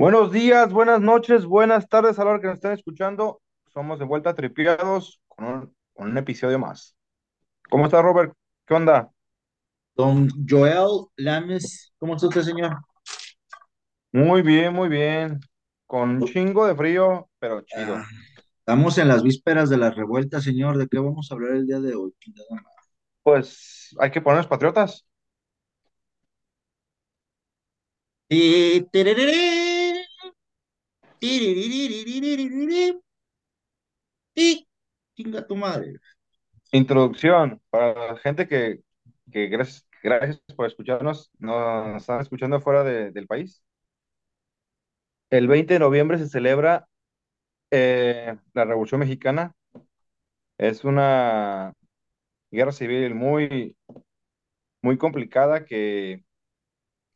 Buenos días, buenas noches, buenas tardes a la hora que nos estén escuchando. Somos de vuelta tripiados con un, con un episodio más. ¿Cómo está, Robert? ¿Qué onda? Don Joel Lames, ¿cómo está usted, señor? Muy bien, muy bien. Con un chingo de frío, pero Ah, chido. estamos en las vísperas de la revuelta, señor. ¿De qué vamos a hablar el día de hoy? Pues hay que ponernos patriotas. Y chinga tu madre. Introducción para la gente que, que gracias, gracias, por escucharnos. Nos están escuchando fuera de, del país. El 20 de noviembre se celebra eh, la Revolución Mexicana. Es una guerra civil muy, muy complicada que,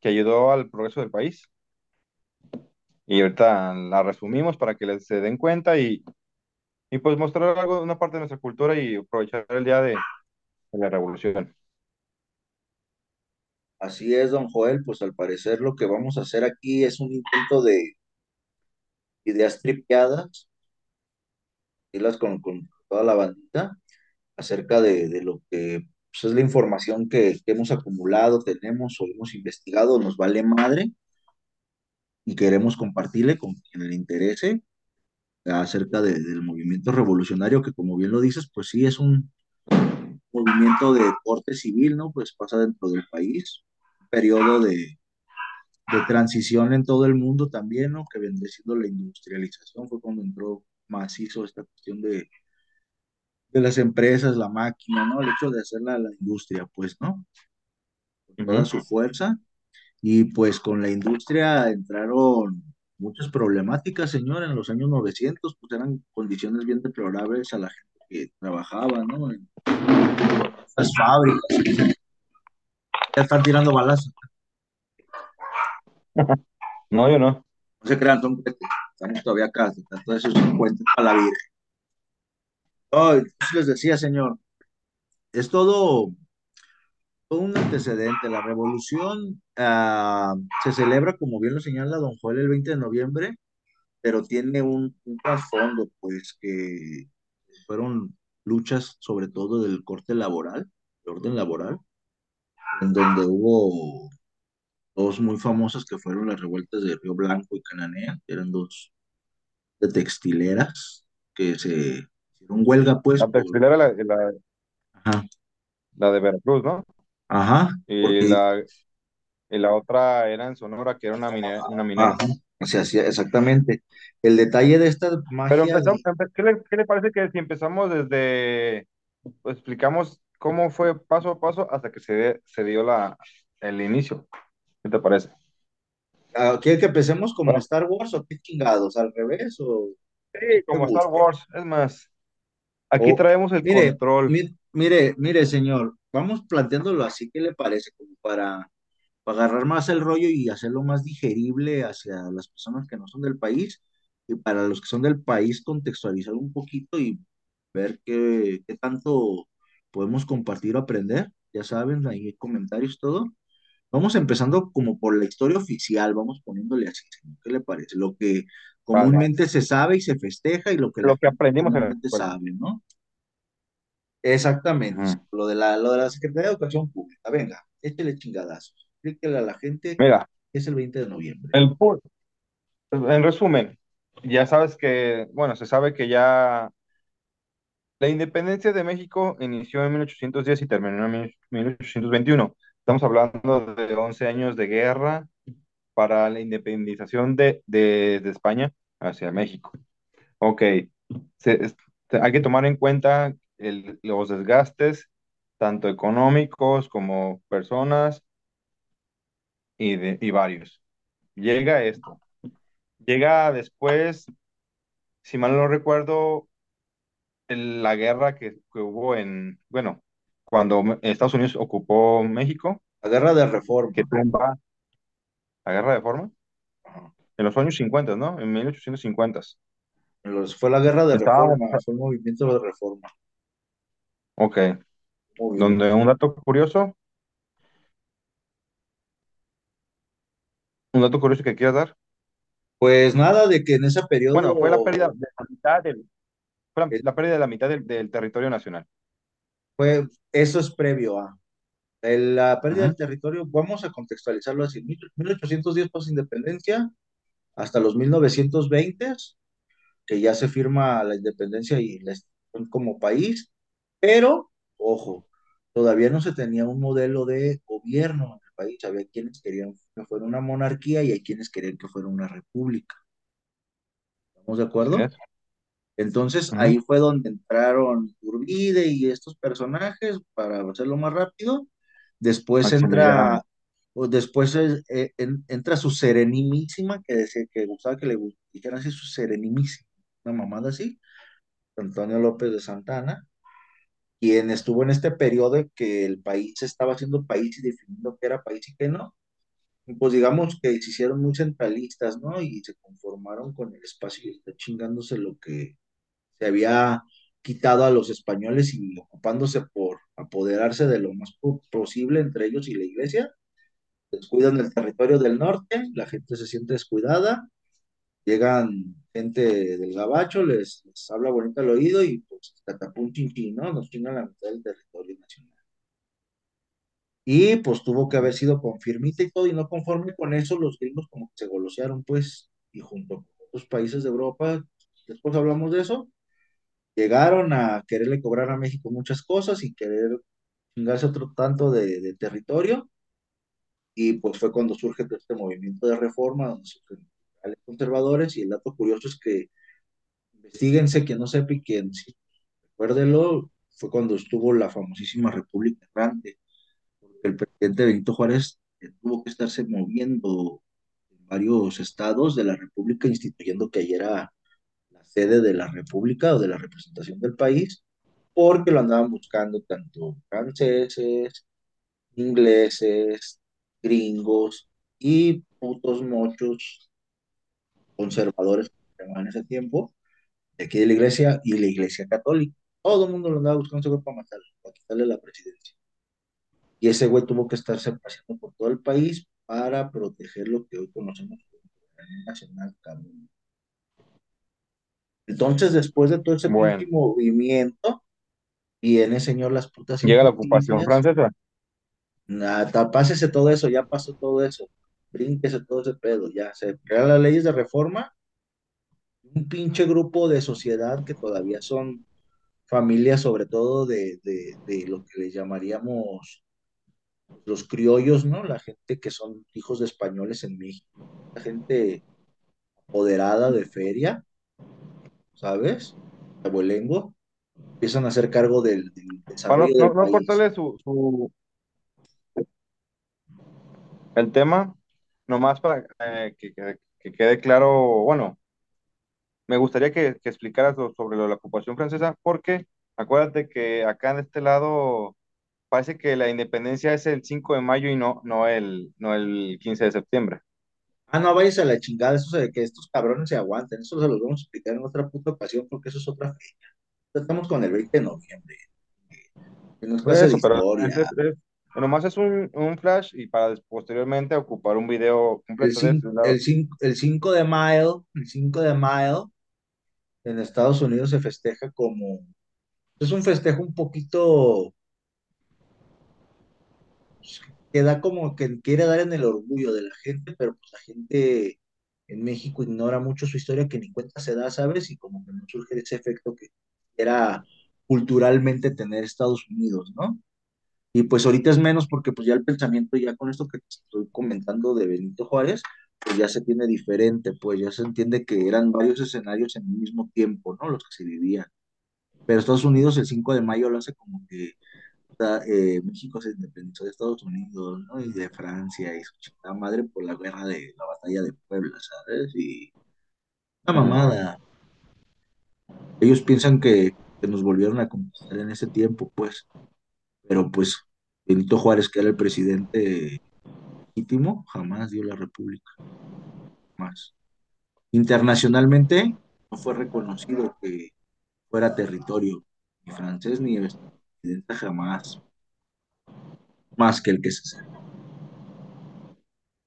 que ayudó al progreso del país. Y ahorita la resumimos para que les se den cuenta y, y pues mostrar algo, una parte de nuestra cultura y aprovechar el día de, de la revolución. Así es, don Joel. Pues al parecer lo que vamos a hacer aquí es un intento de ideas tripeadas, irlas con, con toda la bandita, acerca de, de lo que pues, es la información que, que hemos acumulado, tenemos o hemos investigado, nos vale madre y queremos compartirle con quien le interese acerca de- del movimiento revolucionario, que como bien lo dices, pues sí es un movimiento de corte civil, ¿no? Pues pasa dentro del país, un periodo de, de transición en todo el mundo también, ¿no? Que vendría siendo la industrialización, fue cuando entró macizo esta cuestión de, de las empresas, la máquina, ¿no? El hecho de hacer la, la industria, pues, ¿no? Con toda su fuerza. Y pues con la industria entraron muchas problemáticas, señor, en los años 900, pues eran condiciones bien deplorables a la gente que trabajaba, ¿no? En las fábricas, ya están tirando balas, No, yo no. no se crean, son estamos todavía acá, todo eso es un cuento para la vida. Oh, les decía, señor, es todo, todo un antecedente. La revolución ah, se celebra, como bien lo señala don Joel, el 20 de noviembre, pero tiene un, un trasfondo, pues, que fueron luchas sobre todo del corte laboral, del orden laboral, en donde hubo dos muy famosas que fueron las revueltas de Río Blanco y Cananea, que eran dos de textileras que se hicieron huelga, pues, La por... textilera, la, la, Ajá, la de Veracruz, ¿no? ajá, Y porque... la, y la otra era en Sonora, que era una minera, una minera. O sea, sí, exactamente. El detalle de esta Pero empezamos, de... ¿qué le, qué le parece que si empezamos desde, pues, explicamos cómo fue paso a paso hasta que se, de- se dio la, el inicio? ¿Qué te parece? ah, ¿Quiere que empecemos como Bueno, Star Wars o qué chingados? ¿Al revés o sí, como Star? Wars. Es más, aquí O, traemos el mire, control. mi- mire, mire, señor, vamos planteándolo así, ¿qué le parece? Como para, para agarrar más el rollo y hacerlo más digerible hacia las personas que no son del país y para los que son del país contextualizar un poquito y ver qué, qué tanto podemos compartir o aprender. Ya saben, ahí hay comentarios, todo. Vamos empezando como por la historia oficial, vamos poniéndole así, ¿qué le parece? Lo que comúnmente se sabe y se festeja y lo que Lo que aprendimos en sabe, ¿no? Exactamente, lo de la, lo de la Secretaría de Educación Pública. Venga, échele chingadazos. Explíquele a la gente Mira, que es el 20 de noviembre. el, en resumen, ya sabes que, bueno, se sabe que ya la independencia de México inició en 1810 y terminó en mil- 1821. Estamos hablando de 11 años de guerra para la independización de, de, de España hacia México. Ok, se- te- hay que tomar en cuenta el- los desgastes, tanto económicos como personas y, de, y varios. Llega esto. Llega después, si mal no recuerdo, la guerra que, que hubo en, bueno, cuando Estados Unidos ocupó México, La guerra de que reforma. tumba la guerra de forma, Ajá. en los años 50, ¿no? En 1850. Los- fue la guerra de reforma, fue el movimiento de reforma. ok, donde un dato curioso, un dato curioso que quieras dar. Pues nada, de que en ese Bueno, fue la pérdida periodo de la mitad del, fue la, eh, la pérdida de la mitad del, del territorio nacional. fue, eso es previo a la pérdida del territorio, vamos a contextualizarlo así, mil- 1810 pasa independencia hasta los 1920, que ya se firma la independencia y la como país, pero, ojo, todavía no se tenía un modelo de gobierno país, había quienes querían que fuera una monarquía y hay quienes querían que fuera una república, ¿estamos de acuerdo? es. Entonces ahí fue donde entraron Urbide y estos personajes para hacerlo más rápido. Después entra, o después es- eh, en- entra su Serenimísima, que decía que gustaba que le dijeran así su Serenimísima, una mamada así, Antonio López de Santana, quien estuvo en este periodo que el país estaba haciendo país y definiendo qué era país y qué no. Pues digamos que se hicieron muy centralistas, ¿no? Y se conformaron con el espacio y está chingándose lo que se había quitado a los españoles y ocupándose por apoderarse de lo más po- posible entre ellos y la iglesia. Descuidan el territorio del norte, la gente se siente descuidada, llegan gente del gabacho, les, les habla bonito al oído y pues catapum chin chin, ¿no? Nos chingan la mitad del territorio nacional. Y pues tuvo que haber sido con firmita y todo, y no conforme con eso, los gringos como que se golosearon, pues, y junto con otros países de Europa, después hablamos de eso, llegaron a quererle cobrar a México muchas cosas y querer chingarse otro tanto de, de territorio. Y pues fue cuando surge este movimiento de reforma, donde surgen conservadores. Y el dato curioso es que, investiguense, quien no sepa y quien sí, recuérdelo, fue cuando estuvo la famosísima República Grande, porque el presidente Benito Juárez tuvo que estarse moviendo en varios estados de la República, instituyendo que ayer era la sede de la República o de la representación del país, porque lo andaban buscando tanto franceses, ingleses, gringos y putos mochos conservadores en ese tiempo, de aquí de la iglesia y la iglesia católica. Todo el mundo lo andaba buscando ese güey para matarlo, para quitarle la presidencia. Y ese güey tuvo que estarse paseando por todo el país para proteger lo que hoy conocemos como soberanía nacional, cabrón. Entonces, después de todo ese Bueno, movimiento, viene, señor, las putas llega la ocupación francesa. Nada, pásese todo eso, ya pasó todo eso. Brínquese todo ese pedo, ya. Se crean las leyes de reforma. Un pinche grupo de sociedad que todavía son familias, sobre todo de, de, de lo que les llamaríamos los criollos, ¿no? La gente que son hijos de españoles en México. La gente apoderada de feria, ¿sabes? Abuelengo. Empiezan a hacer cargo del, desarrollo no, del no país. cortarle su, su, el tema, nomás para eh, que, que- que quede claro, bueno, me gustaría que, que explicaras lo- sobre lo de la ocupación francesa, porque acuérdate que acá en este lado parece que la independencia es el 5 de mayo y no, no el, no el 15 de septiembre. Ah, no, vayas a la chingada, eso de que estos cabrones se aguanten, eso se los vamos a explicar en otra puta ocasión porque eso es otra fecha. Estamos con el 20 de noviembre, que no es Por clase de eso, pero es, historia. Nomás es un, un flash y para posteriormente ocupar un video El completo de ese 5, lado. el 5, el 5 de mayo, el 5 de mayo en Estados Unidos se festeja como, es un festejo un poquito, pues, que da como que quiere dar en el orgullo de la gente, pero pues la gente en México ignora mucho su historia que ni cuenta se da, ¿sabes? Y como que no surge ese efecto que era culturalmente tener Estados Unidos, ¿no? Y pues ahorita es menos porque pues ya el pensamiento, ya con esto que te estoy comentando de Benito Juárez, pues ya se tiene diferente, pues ya se entiende que eran varios escenarios en el mismo tiempo, ¿no? Los que se vivían. Pero Estados Unidos el 5 de mayo lo hace como que eh, México se independizó de Estados Unidos, ¿no? Y de Francia y su chingada madre por la guerra de la batalla de Puebla, ¿sabes? Y una mamada. Ellos piensan que, que nos volvieron a conquistar en ese tiempo, pues, pero pues Benito Juárez, que era el presidente legítimo, jamás dio la república, más. Internacionalmente no fue reconocido que fuera territorio ni francés ni estadounidense jamás, más que el que se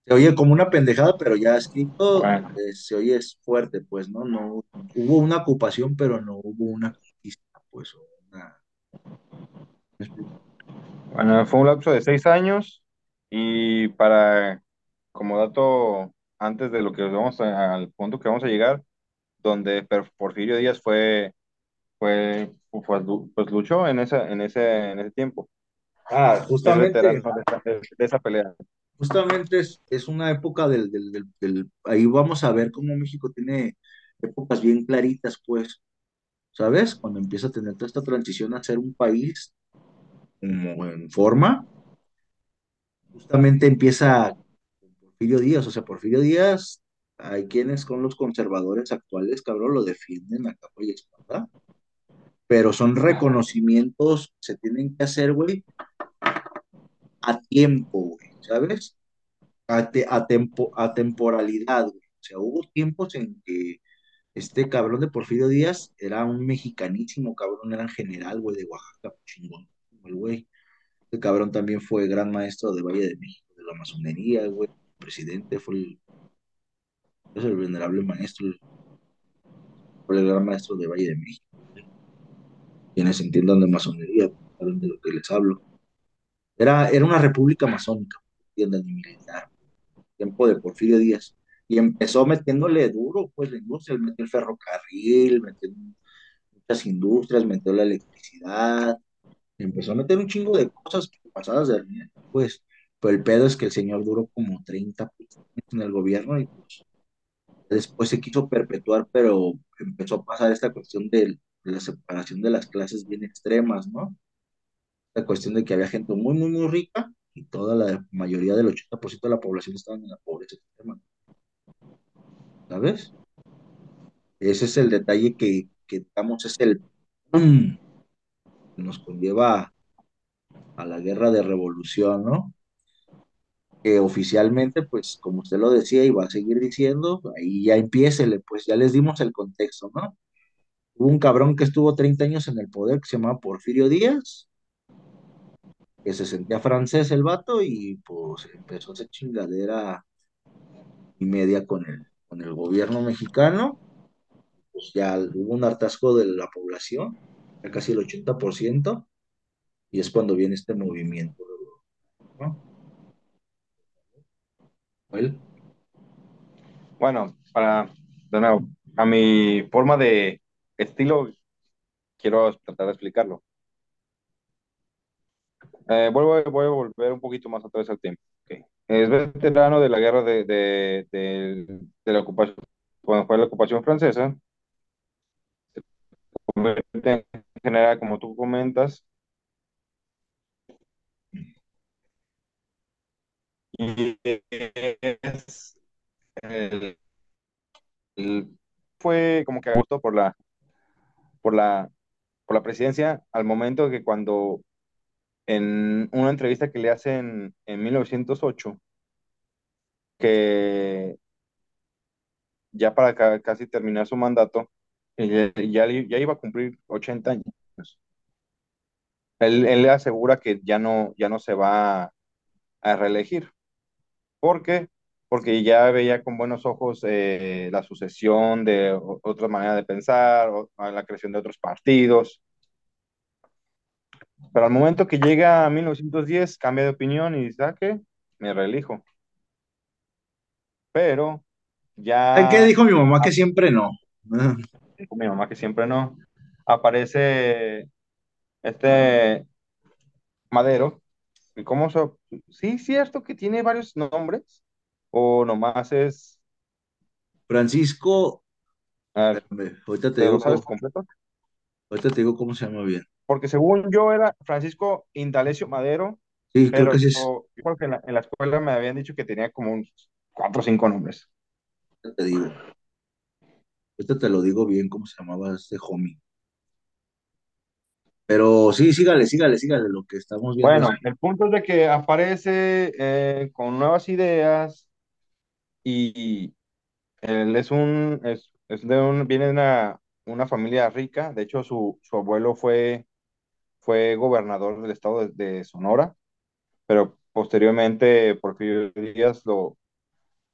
Se oye como una pendejada, pero ya escrito Bueno, eh, se oye es fuerte, pues, ¿no? No hubo una ocupación, pero no hubo una conquista, pues, una... bueno, fue un lapso de seis años y para, como dato, antes de lo que vamos a- al punto que vamos a llegar, donde Per- Porfirio Díaz fue, fue, fue- pues luchó en esa, en ese, en ese tiempo. Ah, Es justamente, de esa, de esa pelea. justamente es, es una época del, del, del, del- Ahí vamos a ver cómo México tiene épocas bien claritas, pues, ¿sabes? Cuando empieza a tener toda esta transición a ser un país en forma, justamente empieza con Porfirio Díaz, o sea, Porfirio Díaz, hay quienes con los conservadores actuales, cabrón, lo defienden a capa y espada, pero son reconocimientos que se tienen que hacer, güey, a tiempo, güey, ¿sabes? A, te- a, tempo- a temporalidad, güey. O sea, hubo tiempos en que este cabrón de Porfirio Díaz era un mexicanísimo cabrón, era general, güey, de Oaxaca, chingón, el güey. Este cabrón también fue gran maestro de Valle de México, de la masonería, güey. Presidente, fue el, es el venerable maestro, fue el gran maestro de Valle de México. Quienes entiendan de masonería, saben de lo que les hablo. Era, era una república masónica, entiendan, y militar, tiempo de Porfirio Díaz. Y empezó metiéndole duro, pues, la industria, metió el ferrocarril, metió muchas industrias, metió la electricidad, empezó a meter un chingo de cosas pasadas de pues. Pero el pedo es que el señor duró como 30 años en el gobierno y pues después se quiso perpetuar, pero empezó a pasar esta cuestión de la separación de las clases bien extremas, ¿no? La cuestión de que había gente muy, muy, muy rica y toda la mayoría del 80% de la población estaba en la pobreza extrema, ¿sabes? Ese es el detalle que, que digamos, es el ¡pum! Nos conlleva a la guerra de revolución, ¿no? Que oficialmente, pues, como usted lo decía y va a seguir diciendo, ahí ya empiécele, pues ya les dimos el contexto, ¿no? Hubo un cabrón que estuvo 30 años en el poder que se llamaba Porfirio Díaz, que se sentía francés el vato y pues empezó a hacer chingadera y media con el, con el gobierno mexicano, pues ya hubo un hartazgo de la población, ya casi el 80%, y es cuando viene este movimiento, Bueno, para, de a mi forma de estilo, quiero tratar de explicarlo. Eh, vuelvo, voy a volver un poquito más atrás al tiempo. Ok. Es veterano de la guerra de, de, de- de la ocupación, cuando fue la ocupación francesa, convierte en general, como tú comentas, fue como que a gusto por la, por la, por la presidencia al momento que cuando en una entrevista que le hacen en 1908, que ya para ca- casi terminar su mandato, ya, ya, ya iba a cumplir 80 años. Él, él le asegura que ya no, ya no se va a reelegir. ¿Por qué? Porque ya veía con buenos ojos eh, la sucesión de o- otra manera de pensar, o, a la creación de otros partidos. Pero al momento que llega a 1910, cambia de opinión y dice, ¿ah, qué? Me reelijo. Pero ¿Sabe ¿qué ya, dijo mi mamá que siempre no? Dijo mi mamá que siempre no, aparece este Madero. ¿Y cómo se...? Sí, cierto que tiene varios nombres, o nomás es... Francisco, A ver, espérame, ahorita te ¿te lo digo cómo, completo? ahorita te digo cómo se llama bien. Porque según yo era Francisco Indalecio Madero, Sí, creo que pero sí es, yo creo que en la, en la escuela me habían dicho que tenía como unos cuatro o cinco nombres. te digo, ahorita te lo digo bien cómo se llamaba este homie. Pero sí, sígale, sígale, sígale, lo que estamos viendo Bueno, el punto es de que aparece eh, con nuevas ideas y él es un, es, es de un, viene de una, una familia rica. De hecho, su, su abuelo fue, fue gobernador del estado de, de Sonora, pero posteriormente Porfirio Díaz lo,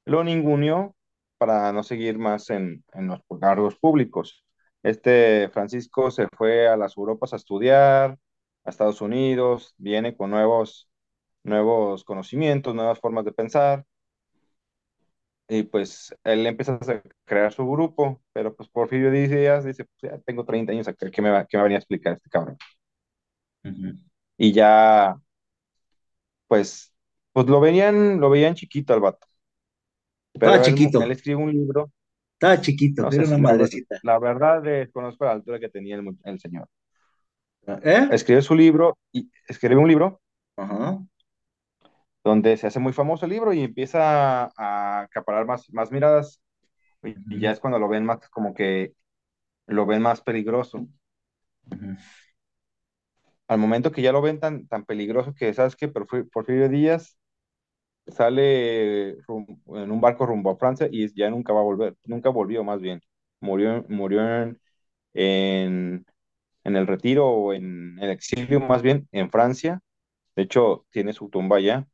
lo ninguneó para no seguir más en, en los cargos públicos. Este Francisco se fue a las Europas a estudiar, a Estados Unidos, viene con nuevos, nuevos conocimientos, nuevas formas de pensar, y pues él empieza a crear su grupo, pero pues Porfirio Díaz dice, pues ya tengo 30 años acá, ¿qué me va, qué me va a explicar este cabrón? Ujú. Y ya, pues, pues lo veían, lo veían chiquito al vato, pero él, él chiquito, escribe un libro, estaba chiquito, no era una madrecita. la verdad desconozco la altura que tenía el, el señor. ¿Eh? Escribe su libro, y escribe un libro Ajá. donde se hace muy famoso el libro y empieza a acaparar más, más miradas, y, ya es cuando lo ven más como que lo ven más peligroso. al momento que ya lo ven tan, tan peligroso que, ¿sabes qué? Porfi- Porfirio Díaz sale en un barco rumbo a Francia y ya nunca va a volver, nunca volvió más bien. Murió, murió en, en, en el retiro o en el exilio más bien en Francia. De hecho, tiene su tumba allá.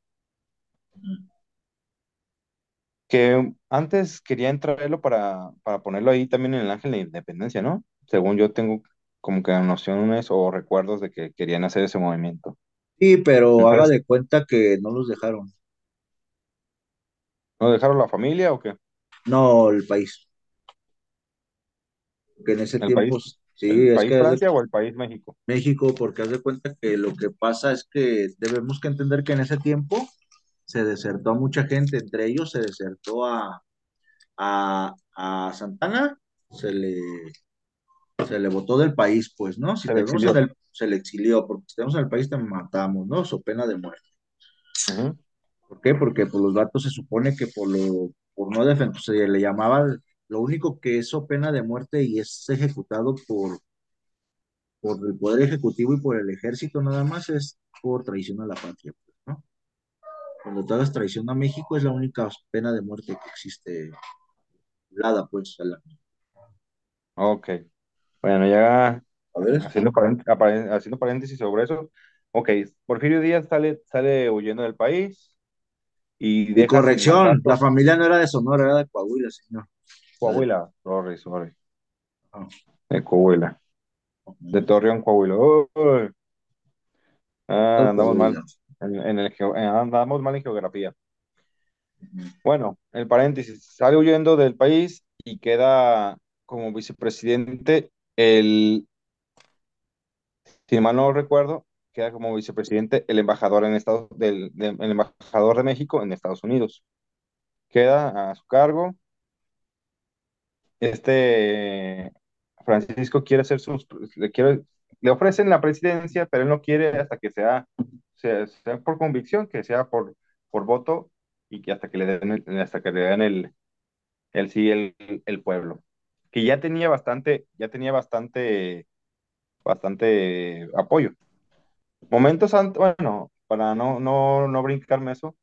Que antes querían traerlo para, para ponerlo ahí también en el Ángel de la Independencia, ¿no? Según yo tengo como que nociones o recuerdos de que querían hacer ese movimiento. Sí, Pero haga de cuenta que no los dejaron. ¿No dejaron la familia o qué? No, el país. Que en ese ¿El tiempo, país, sí, el es que país de- Francia o el país México? México, porque haz de cuenta que lo que pasa es que debemos que entender que en ese tiempo se desertó a mucha gente, entre ellos se desertó a, a, a Santana, se le, se le botó del país, pues, ¿no? Si Se le exilió. el, se le exilió, porque si te vemos en el país te matamos, ¿no? So pena de muerte. Ujú. ¿Por qué? Porque por los datos se supone que por lo, por no defender, se le llamaba, lo único que es so pena de muerte y es ejecutado por, por el Poder Ejecutivo y por el Ejército nada más es por traición a la patria, pues, ¿no? Cuando tú hagas traición a México es la única pena de muerte que existe, dada, pues, a la... Ok. Bueno, ya A ver, haciendo, parén- aparen- haciendo paréntesis sobre eso. Ok, Porfirio Díaz sale, sale huyendo del país y sin corrección, la familia no era de Sonora, era de Coahuila, señor. De- Coahuila. Sorry, sorry. ah, De Coahuila. De Torreón, Coahuila. Ah, de andamos mal. En, en el eh, andamos mal en geografía. Bueno, el paréntesis. Sale huyendo del país y queda como vicepresidente el si mal no recuerdo, queda como vicepresidente el embajador en Estados, del, de- el embajador de México en Estados Unidos. Queda a su cargo. Este Francisco quiere hacer sus, le quiere, le ofrecen la presidencia, pero él no quiere hasta que sea, sea, sea por convicción, que sea por, por voto y que hasta que le den el, hasta que le den el, el sí el, el pueblo. Que ya tenía bastante, ya tenía bastante, bastante apoyo. Momentos antes, bueno, para no, no, no brincarme eso,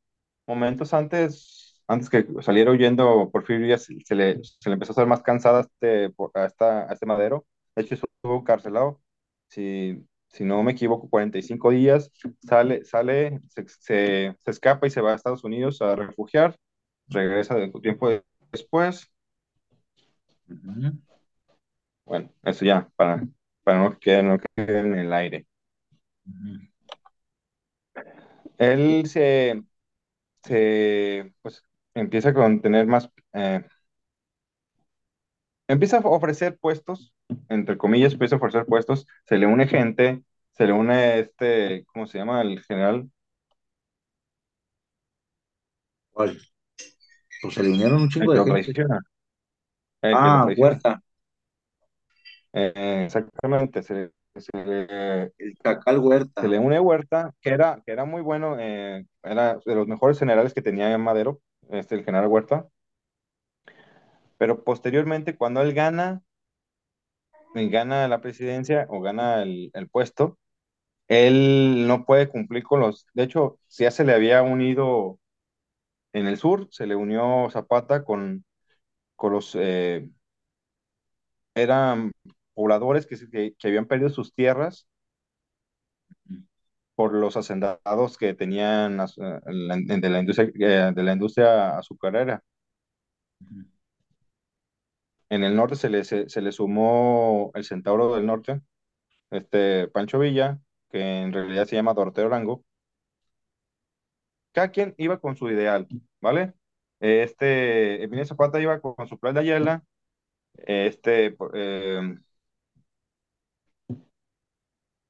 momentos antes, antes que saliera huyendo Porfirio Díaz, se le, se le empezó a hacer más cansada a este, a esta, a este Madero. De hecho, estuvo encarcelado. Si, si no me equivoco, 45 días. Sale, sale se, se, se escapa y se va a Estados Unidos a refugiar. Regresa de tiempo de- después. Bueno, eso ya, para, para no que no quede en el aire. Él se, se pues, empieza con tener más, eh, empieza a ofrecer puestos, entre comillas, empieza a ofrecer puestos, se le une gente, se le une este, ¿cómo se llama? El general, ¿Cuál? Pues se le unieron un chingo de gente. traiciona, el que lo Ah, traiciona. Huerta, Eh, exactamente, se, se el Chacal se Huerta. le une Huerta, que era, que era muy bueno, eh, era de los mejores generales que tenía en Madero, este, el general Huerta, pero posteriormente cuando él gana, gana la presidencia o gana el, el puesto, él no puede cumplir con los, de hecho, ya se le había unido en el sur, se le unió Zapata con, con los, eh, eran pobladores que, que, habían perdido sus tierras por los hacendados que tenían eh, de la industria, eh, de la industria azucarera. En el norte se le, se, le sumó el Centauro del Norte, este Pancho Villa, que en realidad se llama Doroteo Arango. Cada quien iba con su ideal, ¿vale? Este, Emilio Zapata iba con, con su plan de Ayala, este, eh,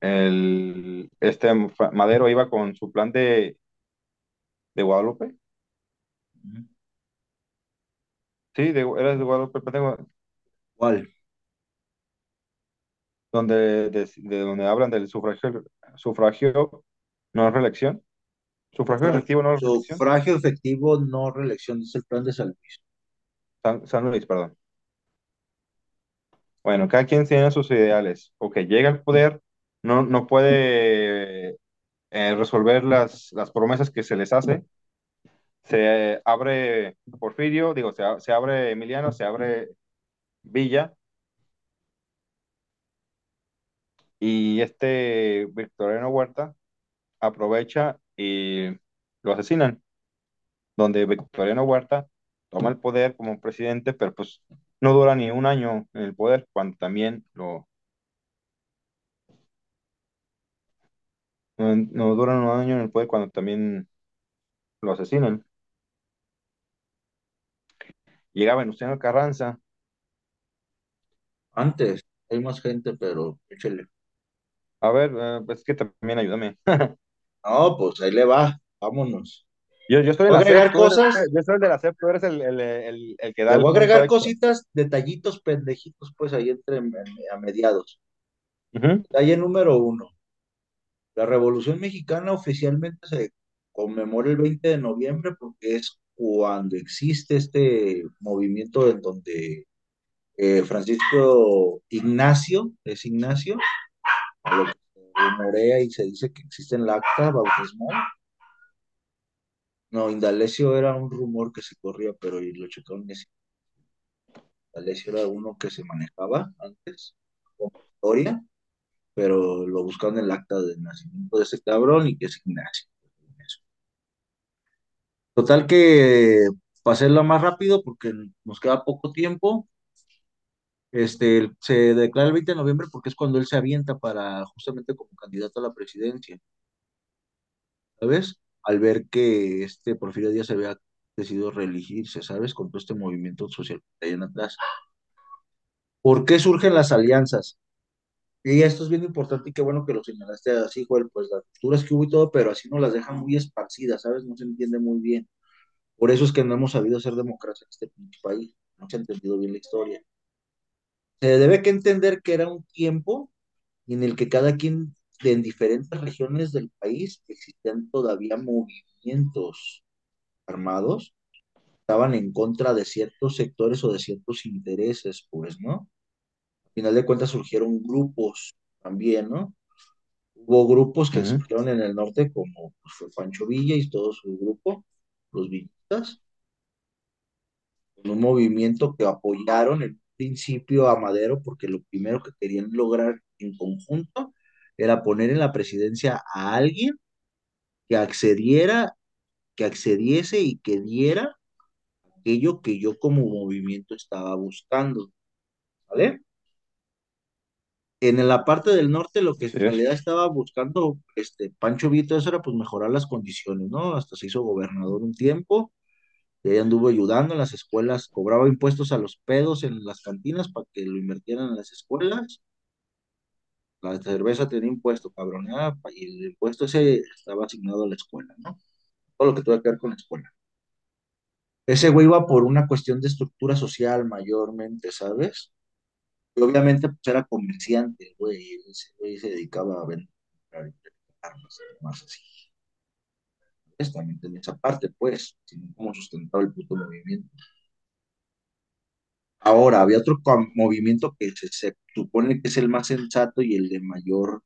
el, este Madero iba con su plan de, de Guadalupe, Ujú. sí, de, era de Guadalupe, pendejo, ¿Cuál? donde, de, de donde hablan del sufragio, sufragio, no reelección, sufragio Sufra- efectivo, no reelección, Sufragio efectivo, no reelección, es el plan de San Luis. San, San Luis, perdón. Bueno, cada quien tiene sus ideales. Ok, llega al poder, no, no puede eh, resolver las, las promesas que se les hace. Se abre Porfirio, digo, se, se abre Emiliano, se abre Villa, y este Victoriano Huerta aprovecha y lo asesinan, donde Victoriano Huerta toma el poder como presidente, pero pues no dura ni un año en el poder, cuando también lo, no, no dura un año en el poder, cuando también lo asesinan. Llega Venustiano Carranza, Antes, hay más gente, pero échale. a ver, eh, es que también ayúdame. No, pues ahí le va, vámonos. Yo, yo estoy en Voy a agregar eres, cosas, yo soy el de la SEP, tú eres el, el, el, el que da le el voy a punto agregar extra. cositas, detallitos pendejitos, pues ahí entre a mediados. Ujú, Detalle número uno. La Revolución Mexicana oficialmente se conmemora el 20 de noviembre porque es cuando existe este movimiento en donde eh, Francisco Ignacio, es Ignacio, lo que se rumorea y se dice que existe en la acta bautismal. No, Indalecio era un rumor que se corría, pero lo checaron y es- Indalecio era uno que se manejaba antes, como historia, pero lo buscaron en el acta de nacimiento de ese cabrón y que es Ignacio. Total que pasé lo más rápido porque nos queda poco tiempo. Este, se declara el 20 de noviembre porque es cuando él se avienta para justamente como candidato a la presidencia, ¿sabes? Al ver que este Porfirio Díaz había decidido reelegirse, ¿sabes? Con todo este movimiento social que hay en atrás. ¿Por qué surgen las alianzas? Y esto es bien importante y qué bueno que lo señalaste así, Joel, pues las posturas que hubo y todo, pero así nos las dejan muy esparcidas, ¿sabes? No se entiende muy bien. Por eso es que no hemos sabido hacer democracia en este país. No se ha entendido bien la historia. Se debe que entender que era un tiempo en el que cada quien de en diferentes regiones del país existían todavía movimientos armados, estaban en contra de ciertos sectores o de ciertos intereses, pues, ¿no? Al final de cuentas surgieron grupos también, ¿no? Hubo grupos que surgieron en el norte, como pues, fue Pancho Villa y todo su grupo, los villistas, en un movimiento que apoyaron en principio a Madero porque lo primero que querían lograr en conjunto era poner en la presidencia a alguien que accediera, que accediese y que diera aquello que yo como movimiento estaba buscando, ¿vale? En la parte del norte lo que en realidad estaba buscando este Pancho Vito eso era pues mejorar las condiciones, ¿no? Hasta se hizo gobernador un tiempo y ahí anduvo ayudando en las escuelas, cobraba impuestos a los pedos en las cantinas para que lo invirtieran en las escuelas. La cerveza tenía impuesto, cabrón, ¿eh? y el impuesto ese estaba asignado a la escuela, ¿no? Todo lo que tuvo que ver con la escuela. Ese güey iba por una cuestión de estructura social mayormente, ¿sabes? Y obviamente pues era comerciante, güey, ese se dedicaba a vender armas, más así. Pues, también tenía esa parte, pues, cómo sustentaba el puto movimiento. Ahora, había otro movimiento que se, se supone que es el más sensato y el de mayor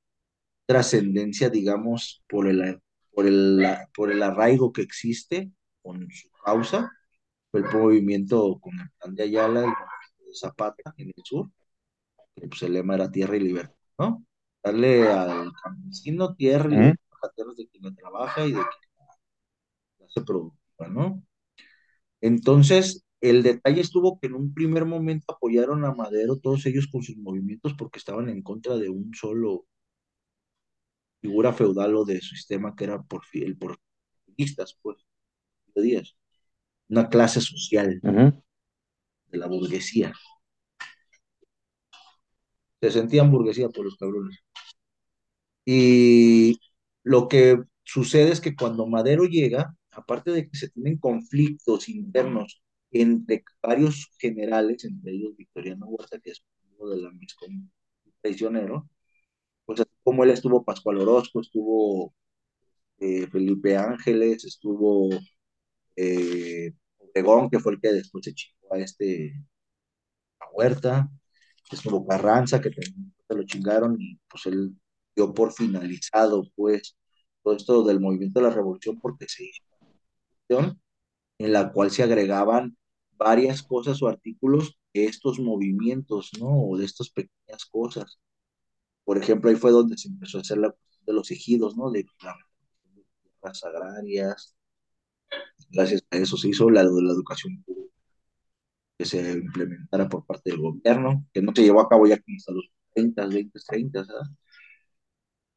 trascendencia, digamos, por el, por el, por el arraigo que existe con su causa, fue el movimiento con el plan de Ayala, el movimiento de Zapata en el sur, que pues el lema era tierra y libertad, ¿no? Darle al campesino tierra y libertad, tierra de quien la trabaja y de quien la hace productiva, ¿no? Entonces, el detalle estuvo que en un primer momento apoyaron a Madero, todos ellos con sus movimientos, porque estaban en contra de un solo figura feudal o de su sistema que era por el porfiristas, pues, Díaz, una clase social de la burguesía. Se sentían burguesía por los cabrones. Y lo que sucede es que cuando Madero llega, aparte de que se tienen conflictos internos entre varios generales, entre ellos Victoriano Huerta, que es uno de la misma traicionero, pues como él estuvo Pascual Orozco, estuvo eh, Felipe Ángeles, estuvo eh, Obregón, que fue el que después se chingó a este a Huerta, estuvo Carranza, que se lo chingaron y pues él dio por finalizado pues todo esto del movimiento de la revolución porque se hizo en la cual se agregaban varias cosas o artículos de estos movimientos, ¿no? O de estas pequeñas cosas. Por ejemplo, ahí fue donde se empezó a hacer la cuestión de los ejidos, ¿no? De las agrarias. Gracias a eso se hizo la de la educación pública que se implementara por parte del gobierno, que no se llevó a cabo ya hasta los 30, 20, 30, ¿sabes?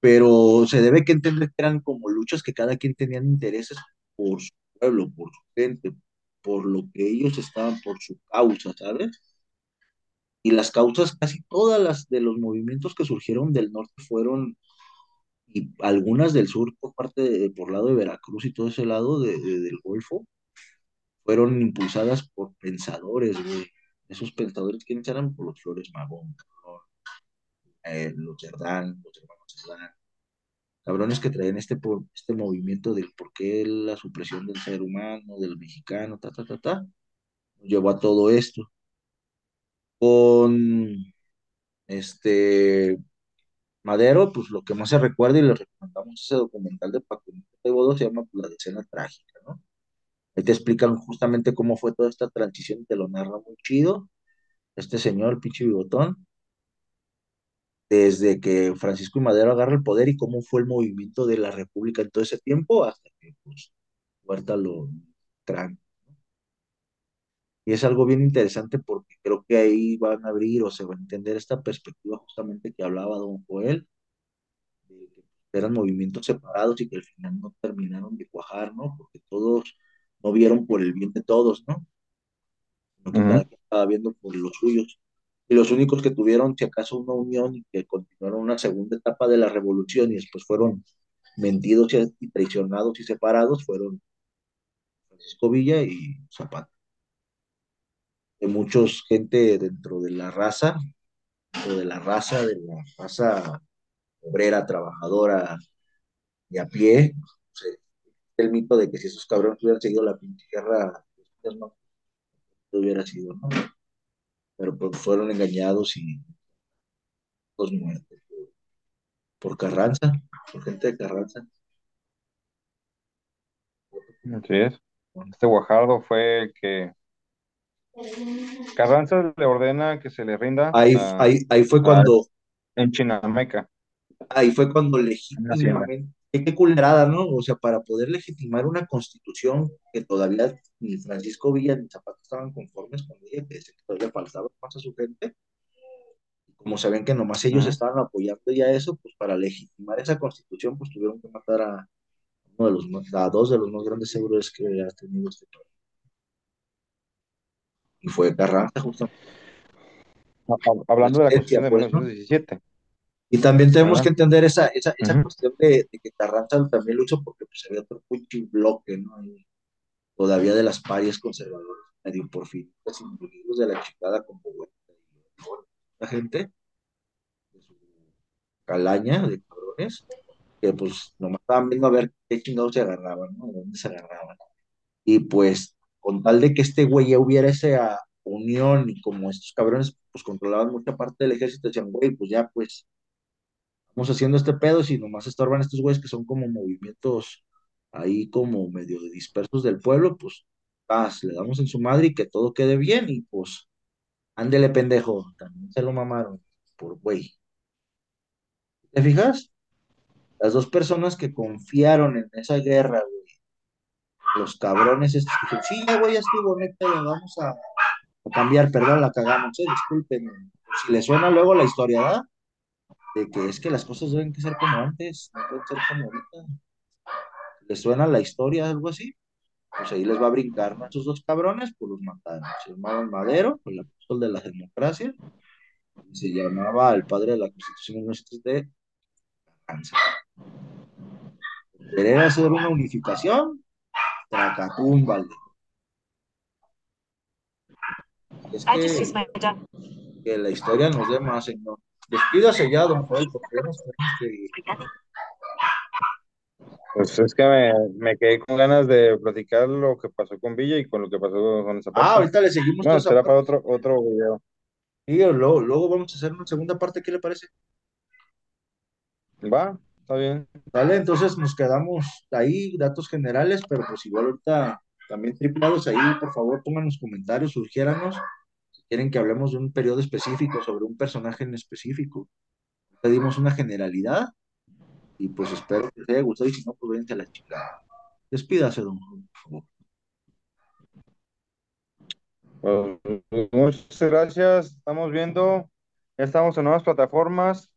Pero se debe que entender que eran como luchas que cada quien tenían intereses por su pueblo, por su gente, por lo que ellos estaban, por su causa, ¿sabes? Y las causas, casi todas las de los movimientos que surgieron del norte fueron, y algunas del sur por parte de, por lado de Veracruz y todo ese lado de, de, del Golfo, fueron impulsadas por pensadores, güey. Esos pensadores, ¿quiénes eran? Por los Flores Magón, ¿no? eh, los Cerdán, los hermanos Cerdán, cabrones que traían este, este movimiento del por qué la supresión del ser humano, del mexicano, ta, ta, ta, ta, llevó a todo esto. Con este Madero, pues lo que más se recuerda y le recomendamos ese documental de Paco Bodo se llama La Decena Trágica. Ahí te explican justamente cómo fue toda esta transición, te lo narra muy chido. Este señor, pinche bigotón, desde que Francisco y Madero agarra el poder y cómo fue el movimiento de la República en todo ese tiempo hasta que pues, Huerta lo traen. Y es algo bien interesante porque creo que ahí van a abrir o se va a entender esta perspectiva justamente que hablaba don Joel, de que eran movimientos separados y que al final no terminaron de cuajar, ¿no? Porque todos no vieron por el bien de todos, ¿no? Sino que uh -huh. cada quien estaba viendo por los suyos. Y los únicos que tuvieron, si acaso, una unión y que continuaron una segunda etapa de la revolución y después fueron mentidos y traicionados y separados, fueron Francisco Villa y Zapata de muchos gente dentro de la raza, o de la raza, de la raza obrera, trabajadora y a pie. El mito de que si esos cabrones hubieran seguido la pinche guerra, pues no, no hubiera sido, ¿no? Pero pues fueron engañados y dos muertos por, Carranza, por gente de Carranza. Así es. Este Guajardo fue el que Carranza le ordena que se le rinda. Ahí, a, ahí, ahí fue cuando. En Chinameca. Ahí fue cuando legítimamente. Qué culerada, ¿no? O sea, para poder legitimar una constitución que todavía ni Francisco Villa ni Zapata estaban conformes con ella, que todavía faltaba más a su gente. Como sabían que nomás ellos estaban apoyando ya eso, pues para legitimar esa constitución, pues tuvieron que matar a uno de los más, a dos de los más grandes héroes que ha tenido este país y fue Carranza justamente. Hablando de la Constitución de pues, 1917. ¿no? Y también tenemos que entender esa, esa, esa uh -huh. cuestión de, de, que Carranza también luchó porque pues, había otro pinche bloque, ¿no? Y todavía de las parias conservadoras, medio por fin, los individuos de la chingada como la gente, de su calaña de cabrones, que pues nomás estaban viendo a ver qué chingados se agarraban, ¿no? De dónde se agarraban. Y pues con tal de que este güey ya hubiera esa unión y como estos cabrones pues controlaban mucha parte del ejército, decían, güey, pues ya pues vamos haciendo este pedo si nomás estorban estos güeyes que son como movimientos ahí como medio dispersos del pueblo, pues paz, le damos en su madre y que todo quede bien y pues ándele pendejo, también se lo mamaron por güey. ¿Te fijas? Las dos personas que confiaron en esa guerra, güey, los cabrones estos que dijeron, sí, ya güey, ya estuvo, neta, ya vamos a, a cambiar, perdón, la cagamos, eh, disculpen. Si le suena luego la historia, ¿verdad? De que es que las cosas deben que ser como antes, no pueden ser como ahorita. ¿Les suena la historia, algo así? Pues ahí les va a brincar, ¿no? Estos dos cabrones, pues los mataron. Se llamaban Madero, el apóstol de la democracia, y se llamaba el padre de la Constitución de Arkansas. Querer hacer una unificación, tracatún, vale. Es que, que la historia nos dé más, señor. Despídase ya, don Joel, porque tenemos que ir. Pues es que me, me quedé con ganas de platicar lo que pasó con Villa y con lo que pasó con esa Ah, parte. ahorita le seguimos esa será para otro, otro video. Sí, luego, luego vamos a hacer una segunda parte, ¿qué le parece? Va, está bien. Vale, entonces nos quedamos ahí, datos generales, pero pues igual ahorita también triplados ahí, por favor, pongan los comentarios, sugiéranos quieren que hablemos de un periodo específico, sobre un personaje en específico. Pedimos una generalidad y pues espero que les haya gustado y si no, pues vente a la chingada. Despídase, don, Juan, por favor. Pues, muchas gracias. Estamos viendo. Ya estamos en nuevas plataformas.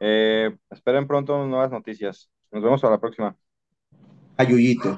Eh, esperen pronto nuevas noticias. Nos vemos a la próxima. Ayuyito.